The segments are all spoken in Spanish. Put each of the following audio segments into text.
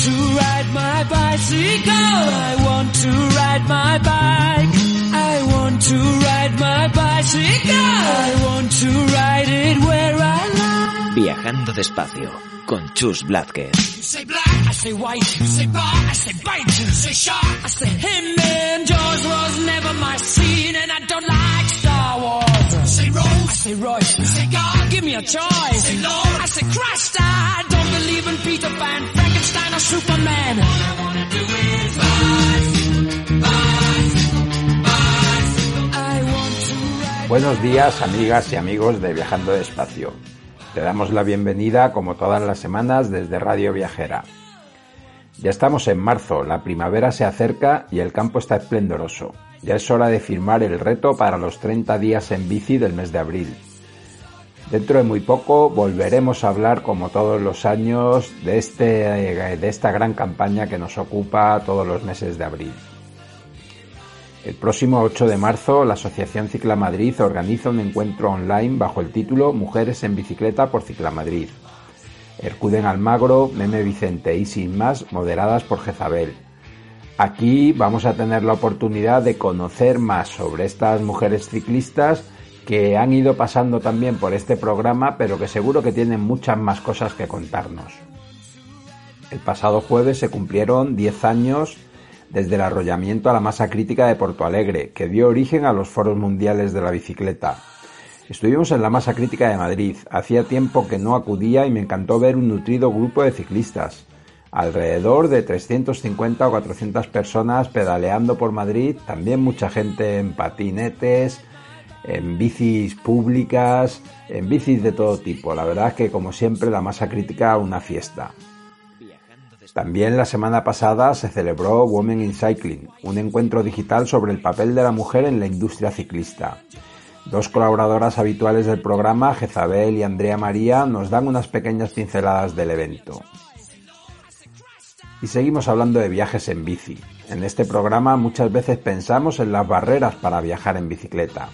To ride my bicycle. I want to ride my bike. I want to ride my bicycle. I want to ride it where I like. Viajando despacio con Chus Blázquez. You say black, I say white. You say bar, I say bite. You say shark, I say him. And Jaws was never my scene, and I don't like say Rose, I say Royce. You say God, give me a choice. Say Lord, I say Christ. I don't believe in Peter Pan, Frankenstein, or Superman. All I wanna do is bicycle, bicycle, bicycle. I want to ride. Buenos días, amigas y amigos de Viajando Despacio. Te damos la bienvenida, como todas las semanas, desde Radio Viajera. Ya estamos en marzo, la primavera se acerca y el campo está esplendoroso. Ya es hora de firmar el reto para los 30 días en bici del mes de abril. Dentro de muy poco volveremos a hablar, como todos los años, de, este, de esta gran campaña que nos ocupa todos los meses de abril. El próximo 8 de marzo, la Asociación Ciclamadrid organiza un encuentro online bajo el título Mujeres en bicicleta por Ciclamadrid. Ercuden Almagro, Meme Vicente y Sin Más, moderadas por Jezabel. Aquí vamos a tener la oportunidad de conocer más sobre estas mujeres ciclistas que han ido pasando también por este programa, pero que seguro que tienen muchas más cosas que contarnos. El pasado jueves se cumplieron 10 años desde el arrollamiento a la masa crítica de Porto Alegre, que dio origen a los foros mundiales de la bicicleta. Estuvimos en la masa crítica de Madrid. Hacía tiempo que no acudía y me encantó ver un nutrido grupo de ciclistas. Alrededor de 350 o 400 personas pedaleando por Madrid, también mucha gente en patinetes, en bicis públicas, en bicis de todo tipo. La verdad es que como siempre la masa crítica una fiesta. También la semana pasada se celebró Women in Cycling, un encuentro digital sobre el papel de la mujer en la industria ciclista. Dos colaboradoras habituales del programa, Jezabel y Andrea María, nos dan unas pequeñas pinceladas del evento. Y seguimos hablando de viajes en bici. En este programa muchas veces pensamos en las barreras para viajar en bicicleta.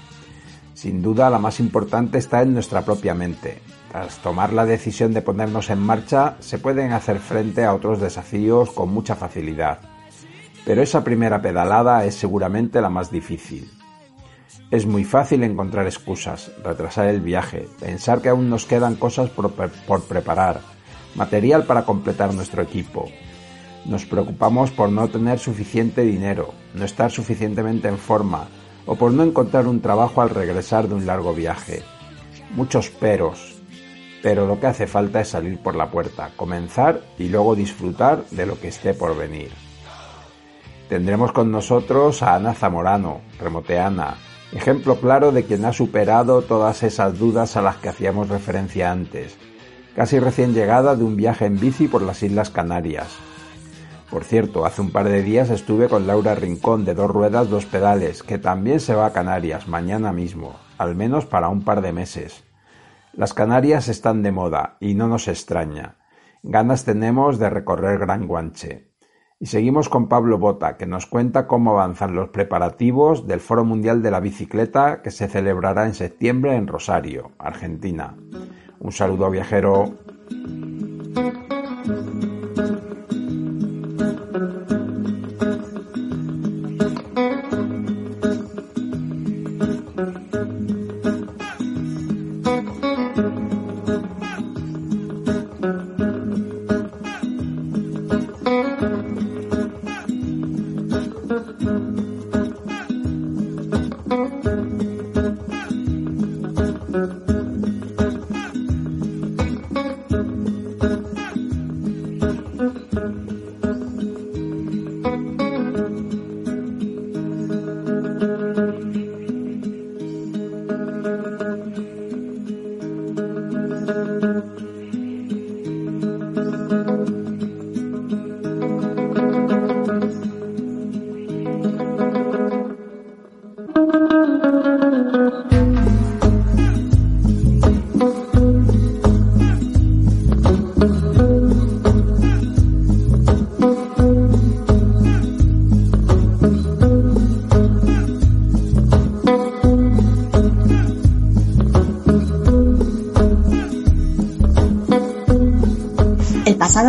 Sin duda la más importante está en nuestra propia mente. Tras tomar la decisión de ponernos en marcha, se pueden hacer frente a otros desafíos con mucha facilidad. Pero esa primera pedalada es seguramente la más difícil. Es muy fácil encontrar excusas, retrasar el viaje, pensar que aún nos quedan cosas por, por preparar, material para completar nuestro equipo. Nos preocupamos por no tener suficiente dinero, no estar suficientemente en forma, o por no encontrar un trabajo al regresar de un largo viaje. Muchos peros, pero lo que hace falta es salir por la puerta, comenzar y luego disfrutar de lo que esté por venir. Tendremos con nosotros a Ana Zamorano, remoteana, ejemplo claro de quien ha superado todas esas dudas a las que hacíamos referencia antes, casi recién llegada de un viaje en bici por las Islas Canarias. Por cierto, hace un par de días estuve con Laura Rincón de Dos Ruedas, Dos Pedales, que también se va a Canarias mañana mismo, al menos para un par de meses. Las Canarias están de moda y no nos extraña. Ganas tenemos de recorrer Gran Guanche. Y seguimos con Pablo Bota, que nos cuenta cómo avanzan los preparativos del Foro Mundial de la Bicicleta que se celebrará en septiembre en Rosario, Argentina. Un saludo viajero.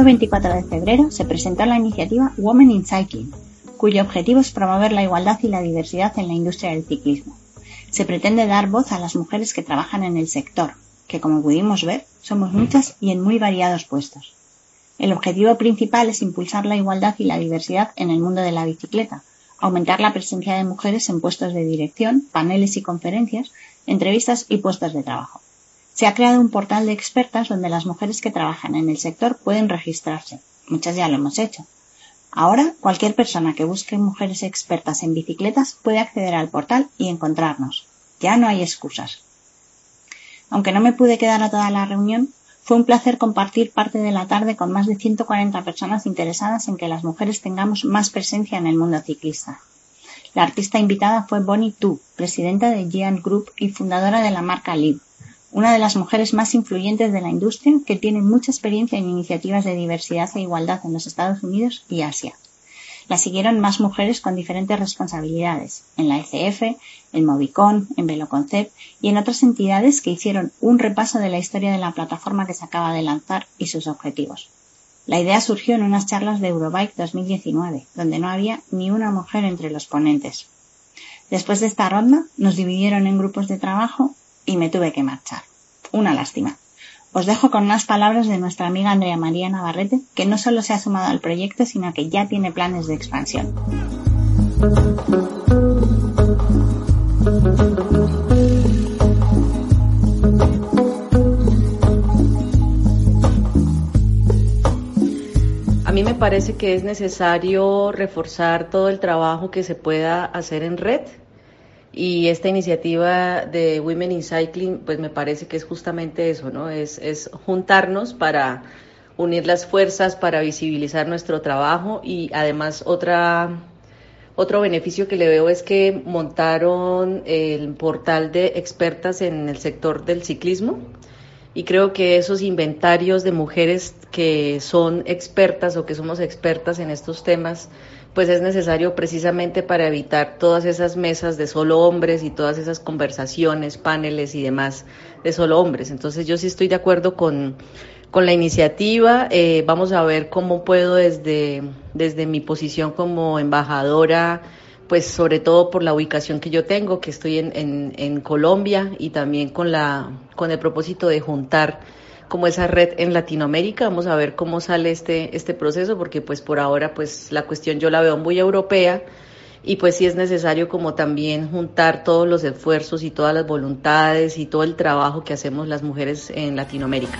24 de febrero se presentó la iniciativa Women in Cycling, cuyo objetivo es promover la igualdad y la diversidad en la industria del ciclismo. Se pretende dar voz a las mujeres que trabajan en el sector, que como pudimos ver, somos muchas y en muy variados puestos. El objetivo principal es impulsar la igualdad y la diversidad en el mundo de la bicicleta, aumentar la presencia de mujeres en puestos de dirección, paneles y conferencias, entrevistas y puestos de trabajo. Se ha creado un portal de expertas donde las mujeres que trabajan en el sector pueden registrarse. Muchas ya lo hemos hecho. Ahora, cualquier persona que busque mujeres expertas en bicicletas puede acceder al portal y encontrarnos. Ya no hay excusas. Aunque no me pude quedar a toda la reunión, fue un placer compartir parte de la tarde con más de 140 personas interesadas en que las mujeres tengamos más presencia en el mundo ciclista. La artista invitada fue Bonnie Tu, presidenta de Giant Group y fundadora de la marca Live una de las mujeres más influyentes de la industria que tiene mucha experiencia en iniciativas de diversidad e igualdad en los Estados Unidos y Asia. La siguieron más mujeres con diferentes responsabilidades, en la ECF, en Movicon, en Veloconcept y en otras entidades que hicieron un repaso de la historia de la plataforma que se acaba de lanzar y sus objetivos. La idea surgió en unas charlas de Eurobike 2019, donde no había ni una mujer entre los ponentes. Después de esta ronda, nos dividieron en grupos de trabajo y me tuve que marchar. Una lástima. Os dejo con unas palabras de nuestra amiga Andrea María Navarrete, que no solo se ha sumado al proyecto, sino que ya tiene planes de expansión. A mí me parece que es necesario reforzar todo el trabajo que se pueda hacer en red y esta iniciativa de Women in Cycling, pues me parece que es justamente eso, ¿no? Es, juntarnos para unir las fuerzas, para visibilizar nuestro trabajo y además otra otro beneficio que le veo es que montaron el portal de expertas en el sector del ciclismo y creo que esos inventarios de mujeres que son expertas o que somos expertas en estos temas pues es necesario precisamente para evitar todas esas mesas de solo hombres y todas esas conversaciones, paneles y demás de solo hombres. Entonces yo sí estoy de acuerdo con, la iniciativa. Eh, vamos a ver cómo puedo desde, desde mi posición como embajadora, pues sobre todo por la ubicación que yo tengo, que estoy en, en, en Colombia y también con, la, con el propósito de juntar como esa red en Latinoamérica. Vamos a ver cómo sale este, este proceso, porque pues por ahora pues la cuestión yo la veo muy europea y pues sí es necesario como también juntar todos los esfuerzos y todas las voluntades y todo el trabajo que hacemos las mujeres en Latinoamérica.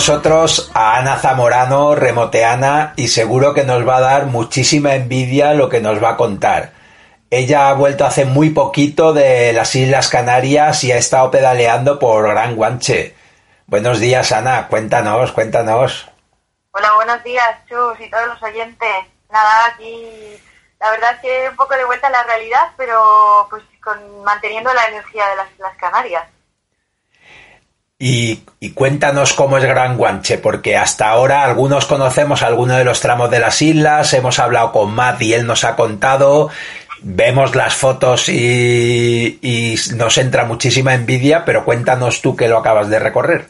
Nosotros a Ana Zamorano, remoteana, y seguro que nos va a dar muchísima envidia lo que nos va a contar. Ella ha vuelto hace muy poquito de las Islas Canarias y ha estado pedaleando por Gran Guanche. Buenos días, Ana. Cuéntanos, cuéntanos. Hola, buenos días, Chus y todos los oyentes. Nada, aquí la verdad es que un poco de vuelta a la realidad, pero pues con, manteniendo la energía de las Islas Canarias. Y, cuéntanos cómo es Gran Guanche, porque hasta ahora algunos conocemos algunos de los tramos de las islas, hemos hablado con Matt y él nos ha contado, vemos las fotos y, nos entra muchísima envidia, pero cuéntanos tú que lo acabas de recorrer.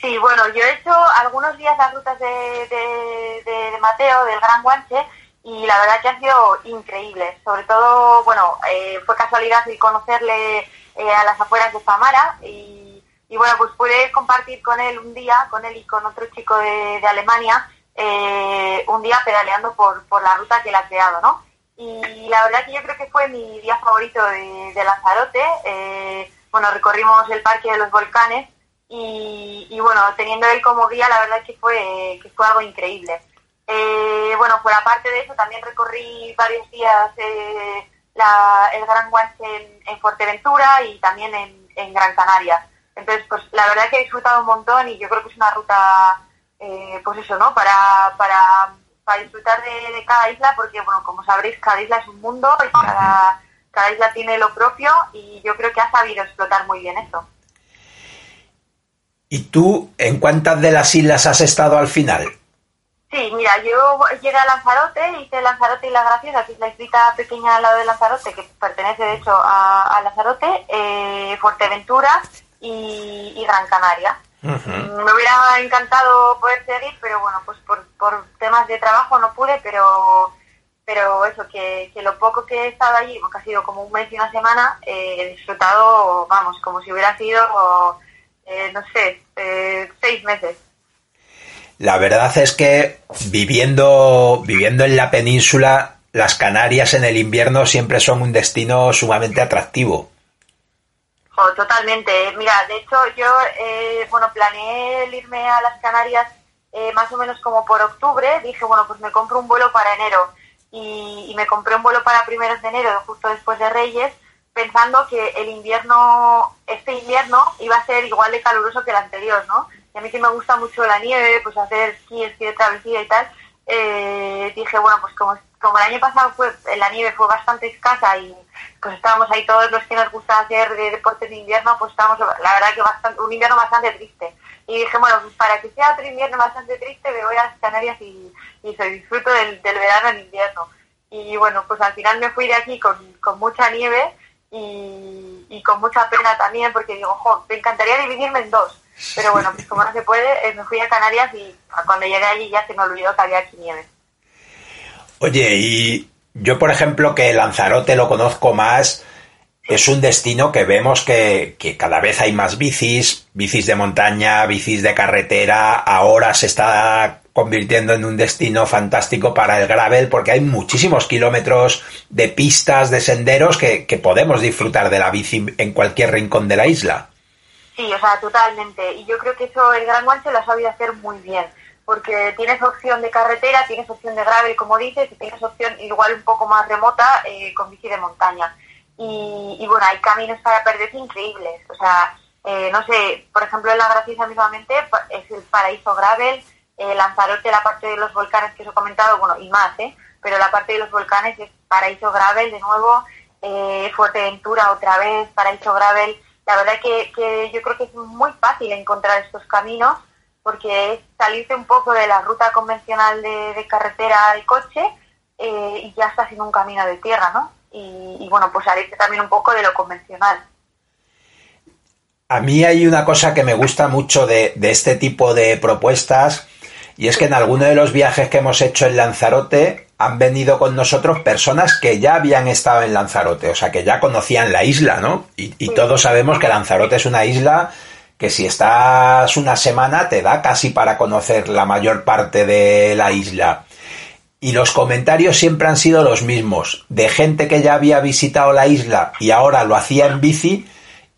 Sí, bueno, yo he hecho algunos días las rutas de, de, Mateo, del Gran Guanche, y la verdad que han sido increíbles. Sobre todo, bueno, eh, fue casualidad el conocerle eh, a las afueras de Famara y y bueno, pues pude compartir con él un día, con él y con otro chico de, Alemania, eh, un día pedaleando por, por la ruta que él ha creado, ¿no? Y la verdad que yo creo que fue mi día favorito de, Lanzarote. Eh, bueno, recorrimos el Parque de los Volcanes y, bueno, teniendo él como guía, la verdad que fue, que fue algo increíble. Eh, bueno, por aparte de eso, también recorrí varios días el Gran Guanche en, Fuerteventura y también en, en Gran Canaria. Entonces, pues la verdad que he disfrutado un montón y yo creo que es una ruta, eh, pues eso, ¿no? Para, para, para disfrutar de, cada isla, porque, bueno, como sabréis, cada isla es un mundo y cada, cada isla tiene lo propio y yo creo que ha sabido explotar muy bien eso. ¿Y tú en cuántas de las islas has estado al final? Sí, mira, yo llegué a Lanzarote, hice Lanzarote y La Graciosa, que es la islita pequeña al lado de Lanzarote, que pertenece de hecho a, Lanzarote, eh, Fuerteventura, y, Gran Canaria. Me hubiera encantado poder seguir, pero bueno, pues por, por temas de trabajo no pude, pero pero eso, que, que, lo poco que he estado allí, porque ha sido como un mes y una semana, eh, he disfrutado, vamos, como si hubiera sido, eh, no sé, eh, seis meses. La verdad es que viviendo, viviendo en la península, las Canarias en el invierno siempre son un destino sumamente atractivo totalmente. Mira, de hecho yo, eh, bueno, planeé el irme a las Canarias eh, más o menos como por octubre. Dije, bueno, pues me compro un vuelo para enero. Y, me compré un vuelo para primeros de enero, justo después de Reyes, pensando que el invierno, este invierno, iba a ser igual de caluroso que el anterior, ¿no? Y a mí que me gusta mucho la nieve, pues hacer esquí, esquí de travesía y tal, eh, dije, bueno, pues como, como el año pasado fue, la nieve fue bastante escasa y pues estábamos ahí todos los que nos gusta hacer de deportes de invierno, pues estábamos, la verdad que bastante, un invierno bastante triste. Y dije, bueno, para que sea otro invierno bastante triste, me voy a Canarias y, y se disfruto del, verano en invierno. Y bueno, pues al final me fui de aquí con, con mucha nieve y, y, con mucha pena también, porque digo, jo, me encantaría dividirme en dos. Pero bueno, pues como no se puede, eh, me fui a Canarias y cuando llegué allí ya se me olvidó que había aquí nieve. Oye, y yo, por ejemplo, que Lanzarote lo conozco más, es un destino que vemos que, cada vez hay más bicis, bicis de montaña, bicis de carretera, ahora se está convirtiendo en un destino fantástico para el gravel porque hay muchísimos kilómetros de pistas, de senderos que, podemos disfrutar de la bici en cualquier rincón de la isla. Sí, o sea, totalmente. Y yo creo que eso el Gran Guanche lo ha sabido hacer muy bien porque tienes opción de carretera, tienes opción de gravel, como dices, y tienes opción igual un poco más remota eh, con bici de montaña. Y, bueno, hay caminos para perderse increíbles. O sea, eh, no sé, por ejemplo, en La Graciosa mismamente es el paraíso gravel, eh, Lanzarote, la parte de los volcanes que os he comentado, bueno, y más, ¿eh? Pero la parte de los volcanes es paraíso gravel de nuevo, eh, Fuerteventura otra vez, paraíso gravel. La verdad que, que yo creo que es muy fácil encontrar estos caminos porque es salirte un poco de la ruta convencional de, carretera y coche eh, y ya estás en un camino de tierra, ¿no? Y, bueno, pues salirte también un poco de lo convencional. A mí hay una cosa que me gusta mucho de, de este tipo de propuestas y es que en alguno de los viajes que hemos hecho en Lanzarote han venido con nosotros personas que ya habían estado en Lanzarote, o sea, que ya conocían la isla, ¿no? Y, y todos sabemos que Lanzarote es una isla que si estás una semana te da casi para conocer la mayor parte de la isla. y los comentarios siempre han sido los mismos, de gente que ya había visitado la isla y ahora lo hacía en bici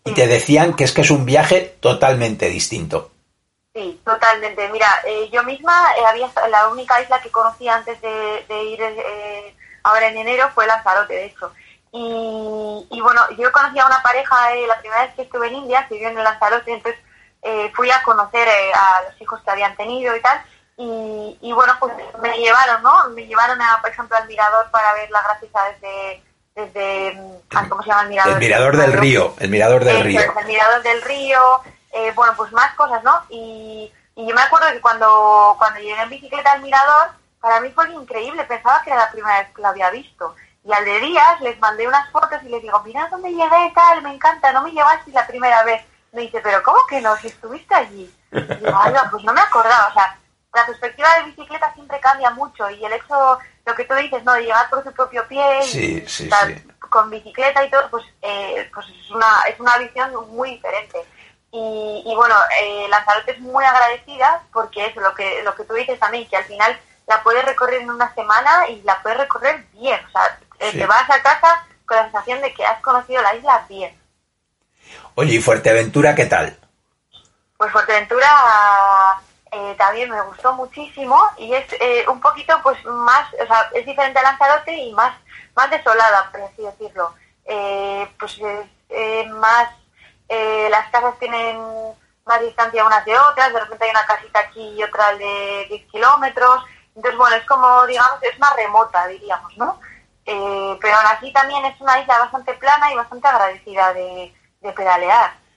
y te decían que es que es un viaje totalmente distinto. Sí, totalmente. Mira, eh, yo misma eh, había la única isla que conocía antes de, ir eh, ahora en enero fue Lanzarote, de hecho. Y, bueno, yo conocí a una pareja la primera vez que estuve en India, que vivió en Lanzarote, entonces fui a conocer a los hijos que habían tenido y tal. Y, bueno, pues me llevaron, ¿no? Me llevaron, a, por ejemplo, al mirador para ver la graciosa desde, desde ¿cómo se llama el mirador? El mirador del río, el mirador del río. El mirador del río, eh, bueno, pues más cosas, ¿no? Y, yo me acuerdo que cuando, cuando llegué en bicicleta al mirador, para mí fue increíble, pensaba que era la primera vez que lo había visto. Y al de días les mandé unas fotos y les digo, mira dónde llegué, tal, me encanta, no me llevaste la primera vez. Me dice, pero ¿cómo que no? Si estuviste allí. Y digo, Ay, pues no me acordaba, o sea, la perspectiva de bicicleta siempre cambia mucho y el hecho, lo que tú dices, ¿no? De llegar por su propio pie y con bicicleta y todo, pues, eh, pues es, una, es una visión muy diferente. Y, bueno, eh, Lanzarote es muy agradecida porque es lo que, lo que tú dices también, que al final la puedes recorrer en una semana y la puedes recorrer bien. O sea, eh, te vas a casa con la sensación de que has conocido la isla bien. Oye, ¿y Fuerteventura qué tal? Pues Fuerteventura eh, también me gustó muchísimo y es eh, un poquito pues más, o sea, es diferente a Lanzarote y más, más desolada, por así decirlo. Eh, pues más, las casas tienen más distancia unas de otras, de repente hay una casita aquí y otra de 10 kilómetros, entonces bueno, es como, digamos, es más remota, diríamos, ¿no? Pero aún así también es una isla bastante plana y bastante agradecida de pedalear.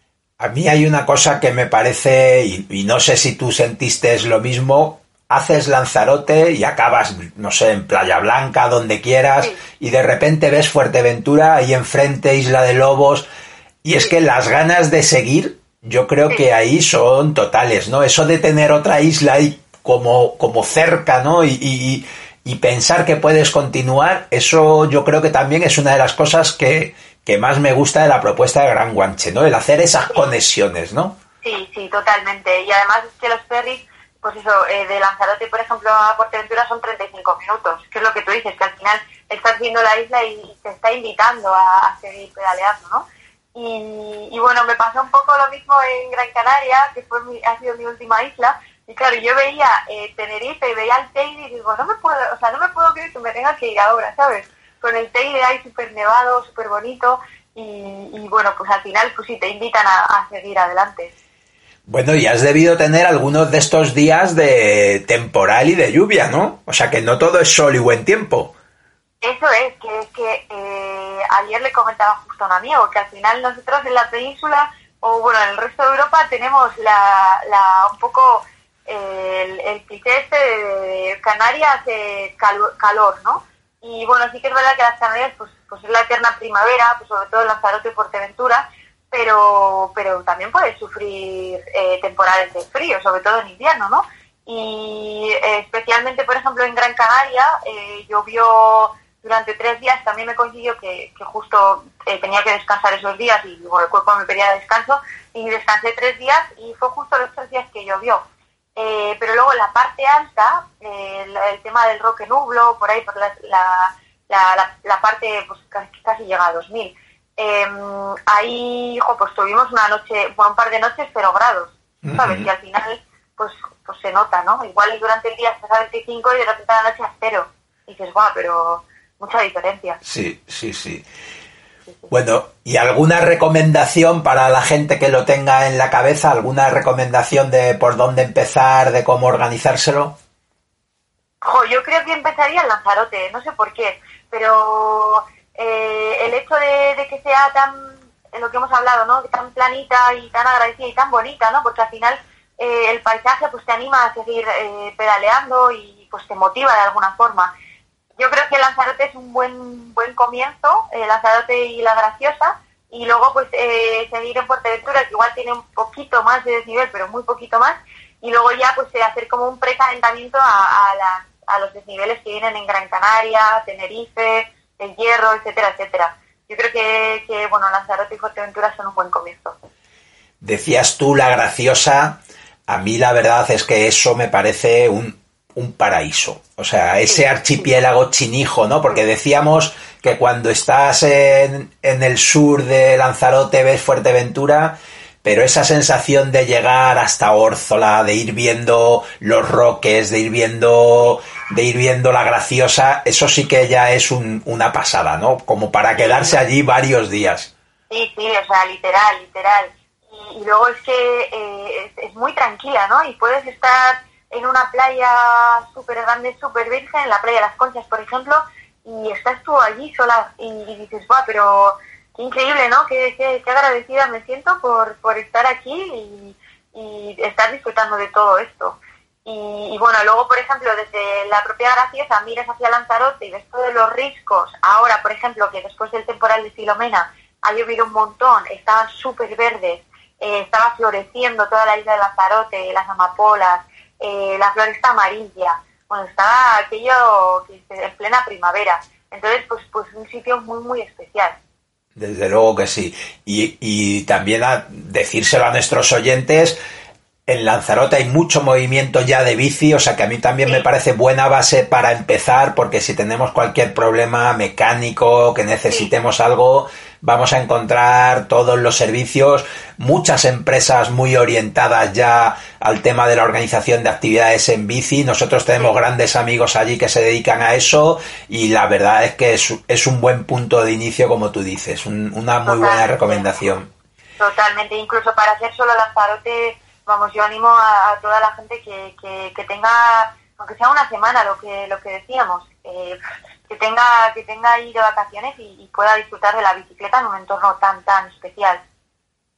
A mí hay una cosa que me parece, y, no sé si tú sentiste lo mismo, haces Lanzarote y acabas, no sé, en Playa Blanca, donde quieras, y de repente ves Fuerteventura ahí enfrente, Isla de Lobos, y es que las ganas de seguir, yo creo que ahí son totales, ¿no? Eso de tener otra isla ahí como, como cerca, ¿no? y, y pensar que puedes continuar, eso yo creo que también es una de las cosas que, que más me gusta de la propuesta de Gran Guanche, ¿no? El hacer esas conexiones, ¿no? Sí, sí, totalmente. Y además es que los ferries, pues eso, eh, de Lanzarote, por ejemplo, a Portaventura son 35 minutos, que es lo que tú dices, que al final estás viendo la isla y te está invitando a, seguir pedaleando, ¿no? Y, bueno, me pasó un poco lo mismo en Gran Canaria, que fue ha sido mi última isla, y claro, yo veía eh, Tenerife y veía el Teide y digo, no me puedo, o sea, no me puedo creer que me tenga que ir ahora, ¿sabes? con el Teide ahí súper nevado, súper bonito y, bueno, pues al final pues sí te invitan a, seguir adelante. Bueno, y has debido tener algunos de estos días de temporal y de lluvia, ¿no? O sea que no todo es sol y buen tiempo. Eso es, que es que eh, ayer le comentaba justo a un amigo que al final nosotros en la península o bueno, en el resto de Europa tenemos la, la un poco el, el cliché de Canarias calor, ¿no? Y bueno, sí que es verdad que las Canarias pues, pues es la eterna primavera, pues sobre todo Lanzarote y Fuerteventura, pero, pero también puedes sufrir eh, temporales de frío, sobre todo en invierno, ¿no? Y eh, especialmente, por ejemplo, en Gran Canaria eh, llovió durante tres días, también me coincidió que, que justo tenía que descansar esos días y el cuerpo me pedía descanso y descansé tres días y fue justo los tres días que llovió. Eh, pero luego la parte alta, eh, el, tema del roque nublo, por ahí, por la, la, la, parte pues casi, llega a 2000. Em, ahí, hijo, pues tuvimos una noche, bueno, un par de noches, pero grados, ¿sabes? Y al final, pues, pues se nota, ¿no? Igual durante el día estás a 25 y de repente a la noche a cero. Y dices, guau, pero mucha diferencia. Sí, sí, sí. Bueno, ¿y alguna recomendación para la gente que lo tenga en la cabeza? ¿Alguna recomendación de por dónde empezar, de cómo organizárselo? yo creo que empezaría en Lanzarote, no sé por qué, pero eh, el hecho de, que sea tan, lo que hemos hablado, ¿no? Tan planita y tan agradecida y tan bonita, ¿no? Porque al final eh, el paisaje pues te anima a seguir eh, pedaleando y pues te motiva de alguna forma yo creo que Lanzarote es un buen buen comienzo, Lanzarote y La Graciosa, y luego pues eh, seguir en Fuerteventura, que igual tiene un poquito más de desnivel, pero muy poquito más, y luego ya pues eh, hacer como un precalentamiento a, a, los desniveles que vienen en Gran Canaria, Tenerife, El Hierro, etcétera, etcétera. Yo creo que, que bueno, Lanzarote y Fuerteventura son un buen comienzo. Decías tú La Graciosa, a mí la verdad es que eso me parece un un paraíso. O sea, ese archipiélago chinijo, ¿no? Porque decíamos que cuando estás en, en el sur de Lanzarote ves Fuerteventura, pero esa sensación de llegar hasta Órzola, de ir viendo los roques, de ir viendo, de ir viendo la graciosa, eso sí que ya es un, una pasada, ¿no? Como para quedarse allí varios días. Sí, sí, o sea, literal, literal. Y, y luego es que eh, es, es muy tranquila, ¿no? Y puedes estar en una playa súper grande, súper virgen, en la playa de las Conchas, por ejemplo, y estás tú allí sola y, dices, guau, pero qué increíble, ¿no? Qué, qué, qué agradecida me siento por, por estar aquí y, estar disfrutando de todo esto. Y, y, bueno, luego, por ejemplo, desde la propia Graciosa miras hacia Lanzarote y ves todos los riscos. Ahora, por ejemplo, que después del temporal de Filomena ha llovido un montón, estaban súper verdes, eh, estaba floreciendo toda la isla de Lanzarote, las amapolas, eh, la floresta amarilla. Bueno, estaba aquello que es en plena primavera. Entonces, pues, pues un sitio muy, muy especial. Desde luego que sí. Y, y también a decírselo a nuestros oyentes, en Lanzarote hay mucho movimiento ya de bici, o sea que a mí también me parece buena base para empezar, porque si tenemos cualquier problema mecánico, que necesitemos algo, vamos a encontrar todos los servicios, muchas empresas muy orientadas ya al tema de la organización de actividades en bici. Nosotros tenemos grandes amigos allí que se dedican a eso y la verdad es que es, es un buen punto de inicio, como tú dices, un, una muy buena recomendación. Totalmente, incluso para hacer solo Lanzarote vamos, yo animo a, a toda la gente que, que, que, tenga, aunque sea una semana, lo que lo que decíamos, eh, que tenga que tenga ahí de vacaciones y, y, pueda disfrutar de la bicicleta en un entorno tan tan especial.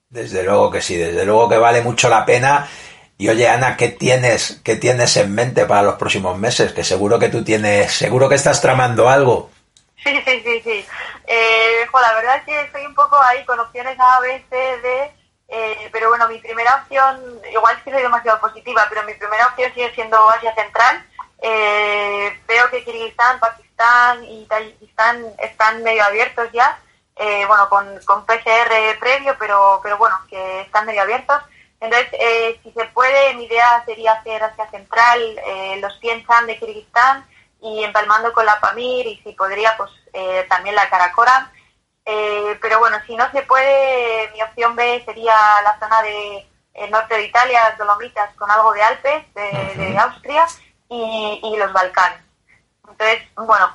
Desde luego que sí, desde luego que vale mucho la pena. Y oye, Ana, ¿qué tienes, qué tienes en mente para los próximos meses? Que seguro que tú tienes, seguro que estás tramando algo. Sí, sí, sí, sí. Eh, jo, la verdad es que estoy un poco ahí con opciones A, B, C, D eh, pero bueno, mi primera opción, igual es que soy demasiado positiva, pero mi primera opción sigue siendo Asia Central. Eh, veo que Kirguistán, Pakistán y Tayikistán están medio abiertos ya, eh, bueno, con, con, PCR previo, pero, pero bueno, que están medio abiertos. Entonces, eh, si se puede, mi idea sería hacer Asia Central, eh, los Chan de Kirguistán y empalmando con la Pamir y si podría, pues también la Karakoram eh, pero bueno, si no se puede, mi opción B sería la zona de el norte de Italia, Dolomitas, con algo de Alpes, de, uh -huh. de Austria, y, y, los Balcanes. Entonces, bueno,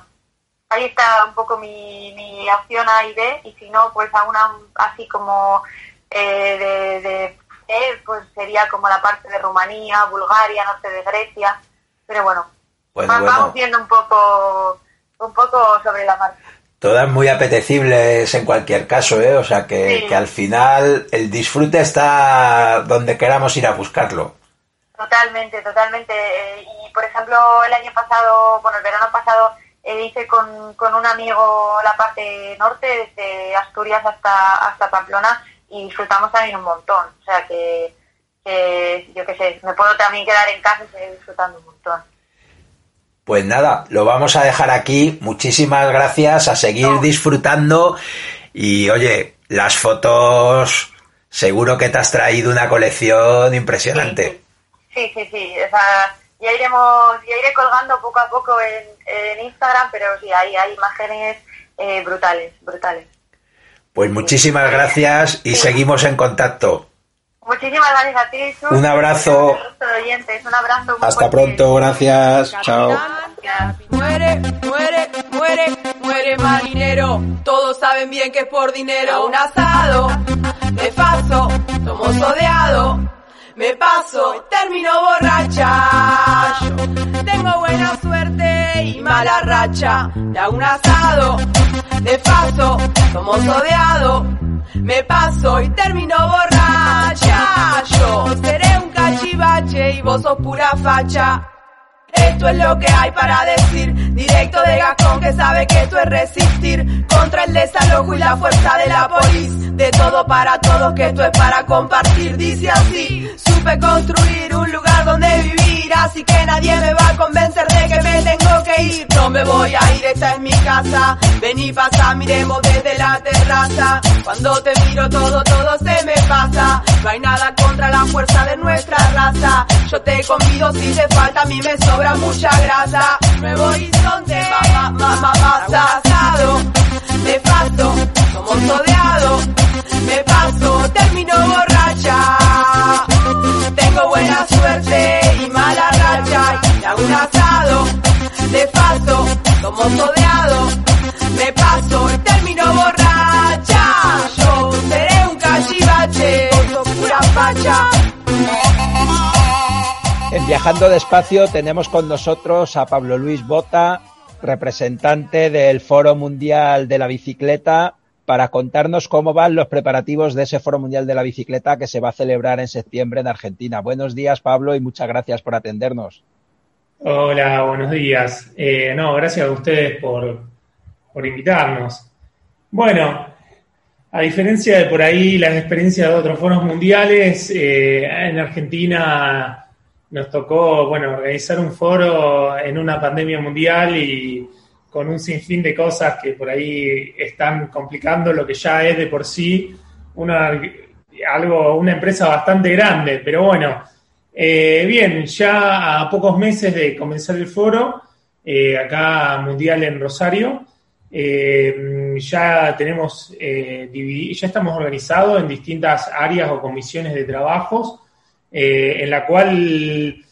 ahí está un poco mi, mi opción A y B, y si no, pues a una así como eh, de, de pues sería como la parte de Rumanía, Bulgaria, norte de Grecia, pero bueno, pues vamos bueno. viendo un poco, un poco sobre la marcha todas muy apetecibles en cualquier caso, ¿eh? O sea que, sí. que, al final el disfrute está donde queramos ir a buscarlo. Totalmente, totalmente. Y por ejemplo, el año pasado, bueno, el verano pasado, eh, hice con, con un amigo la parte norte, desde Asturias hasta, hasta Pamplona, y disfrutamos también un montón. O sea que, que yo qué sé, me puedo también quedar en casa y seguir disfrutando un montón. Pues nada, lo vamos a dejar aquí. Muchísimas gracias, a seguir no. disfrutando. Y oye, las fotos, seguro que te has traído una colección impresionante. Sí, sí, sí. sí. O sea, ya iremos, ya iré colgando poco a poco en, en Instagram, pero sí, hay, hay imágenes eh, brutales, brutales. Pues muchísimas gracias y sí. seguimos en contacto. Muchísimas gracias a ti, Sus. Un abrazo. Oyentes. Un abrazo. Hasta pronto, gracias. Chao. Muere, muere, muere, muere marinero. Todos saben bien que es por dinero. Un asado, me paso, somos odiados. Me paso, termino borracha. Yo tengo buena suerte y mala racha. De un asado, de paso, somos odiados. Me paso y termino borracha. Yo seré un cachivache y vos sos pura facha. Esto es lo que hay para decir, directo de Gascón que sabe que esto es resistir contra el desalojo y la fuerza de la polis. De todo para todos, que esto es para compartir. Dice así, supe construir un lugar donde vivir, así que nadie me va a convencer de que me tengo que ir. No me voy a ir, esta es mi casa. Vení, pasa, miremos desde la terraza. Cuando te miro todo, todo se me pasa. No hay nada contra la fuerza de nuestra raza. Yo te convido si te falta, a mí me sobra mucha grasa. Nuevo horizonte, mamá, mamá, más asado. Me paso, somos odiados. Me paso, En Viajando Despacio tenemos con nosotros a Pablo Luis Bota, representante del Foro Mundial de la Bicicleta, para contarnos cómo van los preparativos de ese Foro Mundial de la Bicicleta que se va a celebrar en septiembre en Argentina. Buenos días, Pablo, y muchas gracias por atendernos. Hola, buenos días. Eh, no, gracias a ustedes por, por invitarnos. Bueno, a diferencia de por ahí las experiencias de otros foros mundiales, eh, en Argentina nos tocó, bueno, organizar un foro en una pandemia mundial y con un sinfín de cosas que por ahí están complicando lo que ya es de por sí una, algo, una empresa bastante grande. Pero bueno, eh, bien, ya a pocos meses de comenzar el foro, eh, acá mundial en Rosario, eh, ya tenemos, eh, ya estamos organizados en distintas áreas o comisiones de trabajos, en la cual,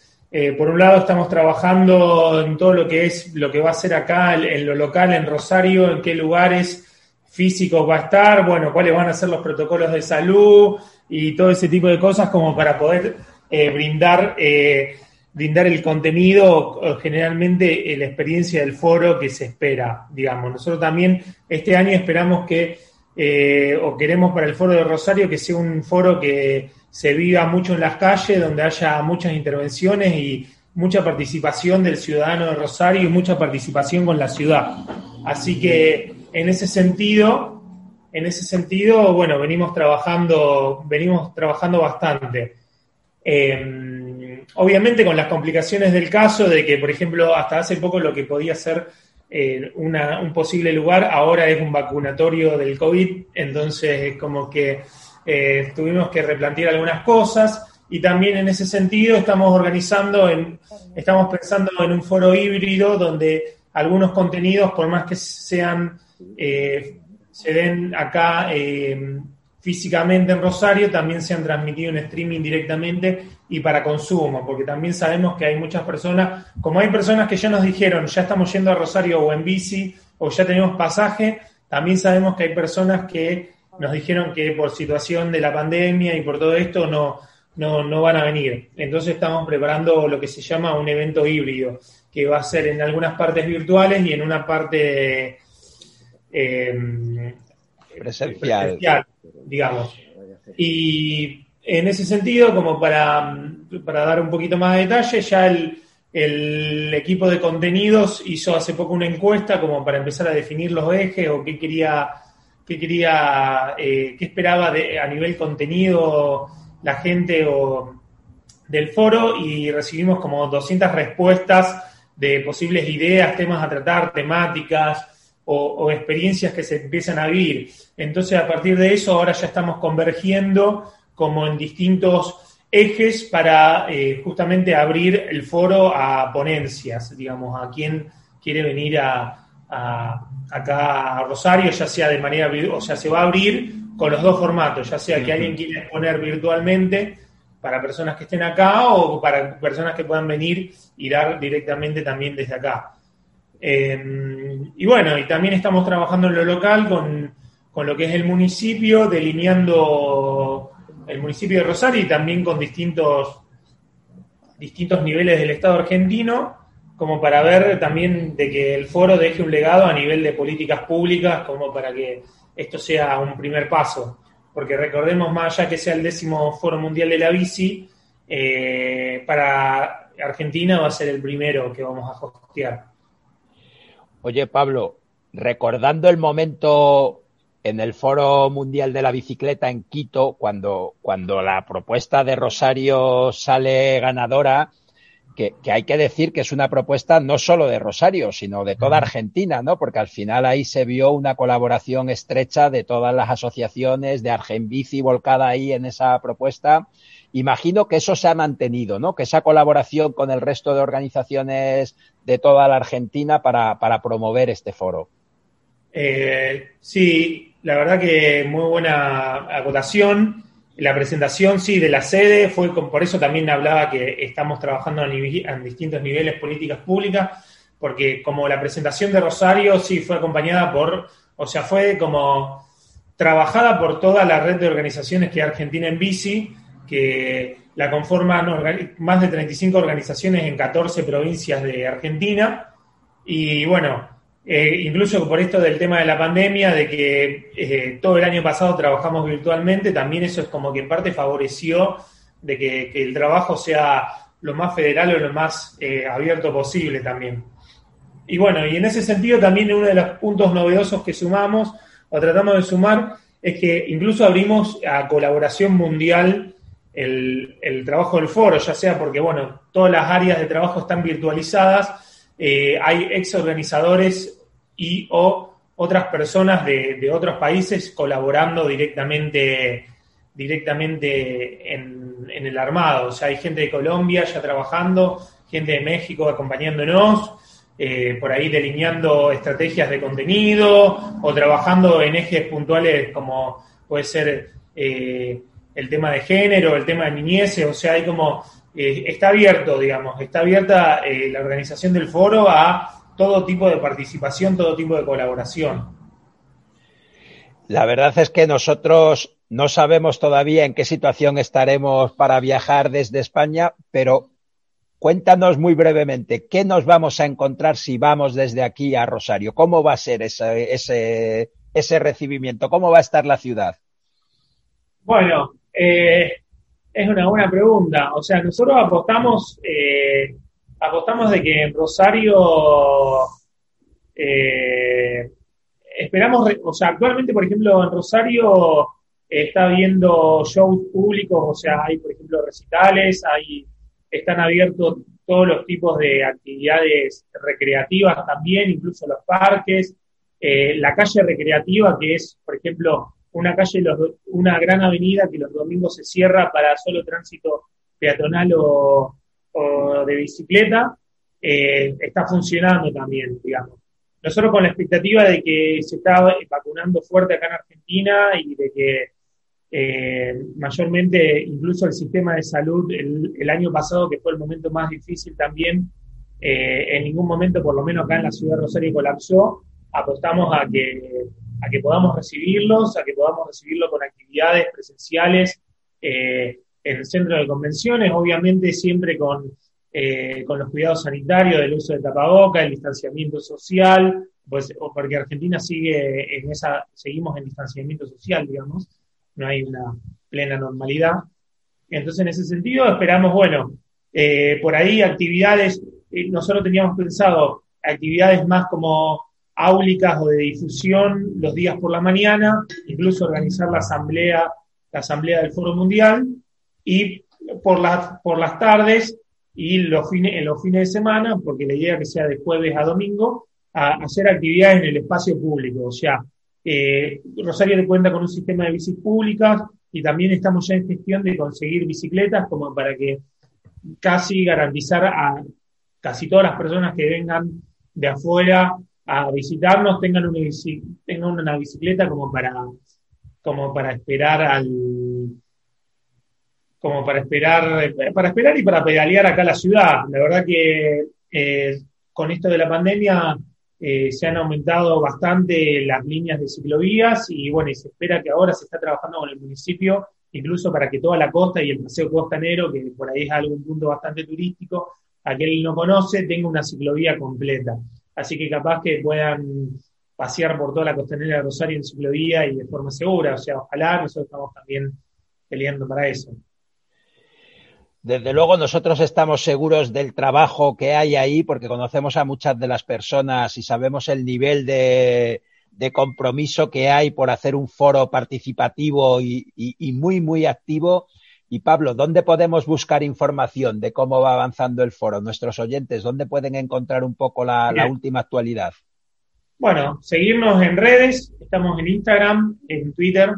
por un lado, estamos trabajando en todo lo que es lo que va a ser acá en lo local, en Rosario, en qué lugares físicos va a estar, bueno, cuáles van a ser los protocolos de salud y todo ese tipo de cosas como para poder eh, brindar eh, brindar el contenido o generalmente eh, la experiencia del foro que se espera, digamos. Nosotros también este año esperamos que, eh, o queremos para el foro de Rosario, que sea un foro que se viva mucho en las calles, donde haya muchas intervenciones y mucha participación del ciudadano de Rosario y mucha participación con la ciudad. Así que en ese sentido, en ese sentido, bueno, venimos trabajando, venimos trabajando bastante. Eh, obviamente con las complicaciones del caso de que, por ejemplo, hasta hace poco lo que podía ser eh, un posible lugar ahora es un vacunatorio del COVID, entonces es como que eh, tuvimos que replantear algunas cosas y también en ese sentido estamos organizando, estamos pensando en un foro híbrido donde algunos contenidos, por más que sean, eh, se den acá eh, físicamente en Rosario, también se han transmitido en streaming directamente y para consumo, porque también sabemos que hay muchas personas, como hay personas que ya nos dijeron, ya estamos yendo a Rosario o en bici o ya tenemos pasaje, también sabemos que hay personas que nos dijeron que por situación de la pandemia y por todo esto no, no, no van a venir. Entonces estamos preparando lo que se llama un evento híbrido, que va a ser en algunas partes virtuales y en una parte eh, Presencial. digamos. Y en ese sentido, como para, para dar un poquito más de detalle, ya el, el equipo de contenidos hizo hace poco una encuesta como para empezar a definir los ejes o qué quería, qué quería, eh, qué esperaba de, a nivel contenido la gente o del foro y recibimos como 200 respuestas de posibles ideas, temas a tratar, temáticas o, o experiencias que se empiezan a vivir. Entonces, a partir de eso, ahora ya estamos convergiendo como en distintos ejes para eh, justamente abrir el foro a ponencias, digamos, a quien quiere venir a, a- acá a Rosario, ya sea de manera, o sea, se va a abrir con los dos formatos, ya sea que alguien quiera exponer virtualmente para personas que estén acá o para personas que puedan venir y dar directamente también desde acá. Eh, y bueno, y también estamos trabajando en lo local con, con lo que es el municipio, delineando el municipio de Rosario y también con distintos, distintos niveles del Estado argentino, como para ver también de que el foro deje un legado a nivel de políticas públicas, como para que esto sea un primer paso. Porque recordemos, más allá que sea el décimo Foro Mundial de la Bici, eh, para Argentina va a ser el primero que vamos a hostear. Oye, Pablo, recordando el momento en el Foro Mundial de la Bicicleta en Quito, cuando, cuando la propuesta de Rosario sale ganadora, que, hay que decir que es una propuesta no solo de Rosario, sino de toda Argentina, ¿no? Porque al final ahí se vio una colaboración estrecha de todas las asociaciones, de Argenbici volcada ahí en esa propuesta. Imagino que eso se ha mantenido, ¿no? Que esa colaboración con el resto de organizaciones de toda la Argentina para, para promover este foro. Eh, sí, la verdad que muy buena acotación. La presentación, sí, de la sede fue, por eso también hablaba que estamos trabajando en, distintos niveles políticas públicas, porque como la presentación de Rosario, sí, fue acompañada por, o sea, fue como trabajada por toda la red de organizaciones que Argentina en Bici, que la conforman más de 35 organizaciones en 14 provincias de Argentina. Y bueno, eh, incluso por esto del tema de la pandemia, de que eh, todo el año pasado trabajamos virtualmente, también eso es como que en parte favoreció de que, el trabajo sea lo más federal o lo más eh, abierto posible también. Y bueno, y en ese sentido también uno de los puntos novedosos que sumamos o tratamos de sumar es que incluso abrimos a colaboración mundial el, el trabajo del foro, ya sea porque, bueno, todas las áreas de trabajo están virtualizadas, hay ex organizadores y o otras personas de, otros países colaborando directamente, directamente en, el armado. O sea, hay gente de Colombia ya trabajando, gente de México acompañándonos, eh, por ahí delineando estrategias de contenido o trabajando en ejes puntuales como puede ser eh, el tema de género, el tema de niñez, o sea, hay como, eh, está abierto, digamos, está abierta la organización del foro a todo tipo de participación, todo tipo de colaboración. La verdad es que nosotros no sabemos todavía en qué situación estaremos para viajar desde España, pero cuéntanos muy brevemente, ¿qué nos vamos a encontrar si vamos desde aquí a Rosario? ¿Cómo va a ser ese, ese, ese recibimiento? ¿Cómo va a estar la ciudad? Bueno, eh, es una buena pregunta. O sea, nosotros apostamos eh, apostamos de que en Rosario eh, esperamos, o sea, actualmente, por ejemplo, en Rosario está habiendo shows públicos, o sea, hay, por ejemplo, recitales, hay, están abiertos todos los tipos de actividades recreativas también, incluso los parques, eh, la calle recreativa, que es, por ejemplo, una calle, una gran avenida que los domingos se cierra para solo tránsito peatonal o, o de bicicleta, eh, está funcionando también, digamos. Nosotros con la expectativa de que se está vacunando fuerte acá en Argentina y de que eh, mayormente incluso el sistema de salud el, año pasado, que fue el momento más difícil también, eh, en ningún momento, por lo menos acá en la ciudad de Rosario, colapsó. Apostamos a que, a que podamos recibirlos, a que podamos recibirlo con actividades presenciales en el centro de convenciones, obviamente siempre con, eh, con los cuidados sanitarios, del uso de tapaboca, el distanciamiento social, pues porque Argentina sigue en esa, seguimos en distanciamiento social, digamos, no hay una plena normalidad. Entonces, en ese sentido, esperamos, bueno, eh, por ahí actividades, eh, nosotros teníamos pensado actividades más como áulicas o de difusión los días por la mañana, incluso organizar la asamblea, la asamblea del Foro Mundial, y por, las por las tardes y los fines, en los fines de semana, porque la idea que sea de jueves a domingo, hacer actividades en el espacio público. O sea, eh, Rosario cuenta con un sistema de bicis públicas y también estamos ya en gestión de conseguir bicicletas como para que casi garantizar a casi todas las personas que vengan de afuera a visitarnos tengan una, tengan una bicicleta como para, como para esperar al, como para esperar, para esperar y para pedalear acá la ciudad. La verdad que eh, con esto de la pandemia eh, se han aumentado bastante las líneas de ciclovías y bueno, y se espera que ahora se está trabajando con el municipio, incluso para que toda la costa y el paseo costanero, que por ahí es algún punto bastante turístico, aquel no conoce, tenga una ciclovía completa. Así que capaz que puedan pasear por toda la costanera de Rosario en ciclovía y de forma segura. O sea, ojalá nosotros estamos también peleando para eso. Desde luego nosotros estamos seguros del trabajo que hay ahí porque conocemos a muchas de las personas y sabemos el nivel de, compromiso que hay por hacer un foro participativo y, muy, muy activo. Y Pablo, ¿dónde podemos buscar información de cómo va avanzando el foro? Nuestros oyentes, ¿dónde pueden encontrar un poco la, la última actualidad? Bueno, seguirnos en redes, estamos en Instagram, en Twitter.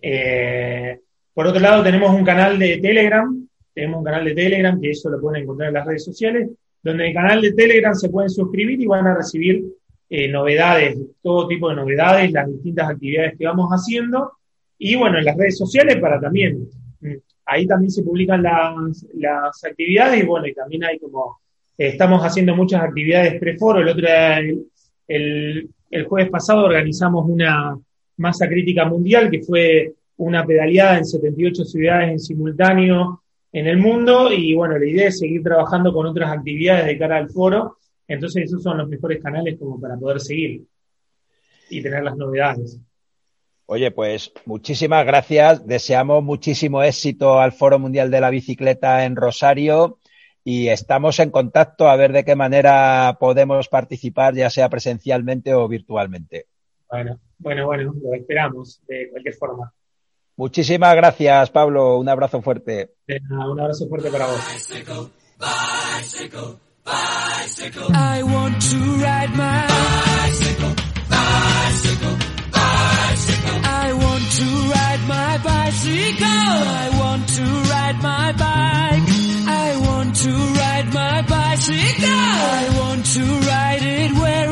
Eh, por otro lado, tenemos un canal de Telegram, tenemos un canal de Telegram, que eso lo pueden encontrar en las redes sociales, donde en el canal de Telegram se pueden suscribir y van a recibir eh, novedades, todo tipo de novedades, las distintas actividades que vamos haciendo. Y bueno, en las redes sociales para también, mm, ahí también se publican las, las actividades y bueno, y también hay como, estamos haciendo muchas actividades preforo, el otro el, el, el jueves pasado organizamos una masa crítica mundial que fue una pedaleada en 78 ciudades en simultáneo en el mundo y bueno, la idea es seguir trabajando con otras actividades de cara al foro, entonces esos son los mejores canales como para poder seguir y tener las novedades. Oye, pues muchísimas gracias, deseamos muchísimo éxito al Foro Mundial de la Bicicleta en Rosario y estamos en contacto a ver de qué manera podemos participar, ya sea presencialmente o virtualmente. Bueno, bueno, bueno, lo esperamos de cualquier forma. Muchísimas gracias, Pablo. Un abrazo fuerte. Un abrazo fuerte para vos. Bicycle, bicycle, I want to ride my bicycle, bicycle, bicycle. I want to ride my bicycle. I want to ride my bike. I want to ride my bicycle. I want to ride it where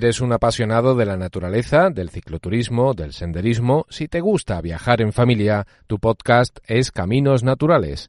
Eres un apasionado de la naturaleza, del cicloturismo, del senderismo, si te gusta viajar en familia, tu podcast es Caminos Naturales.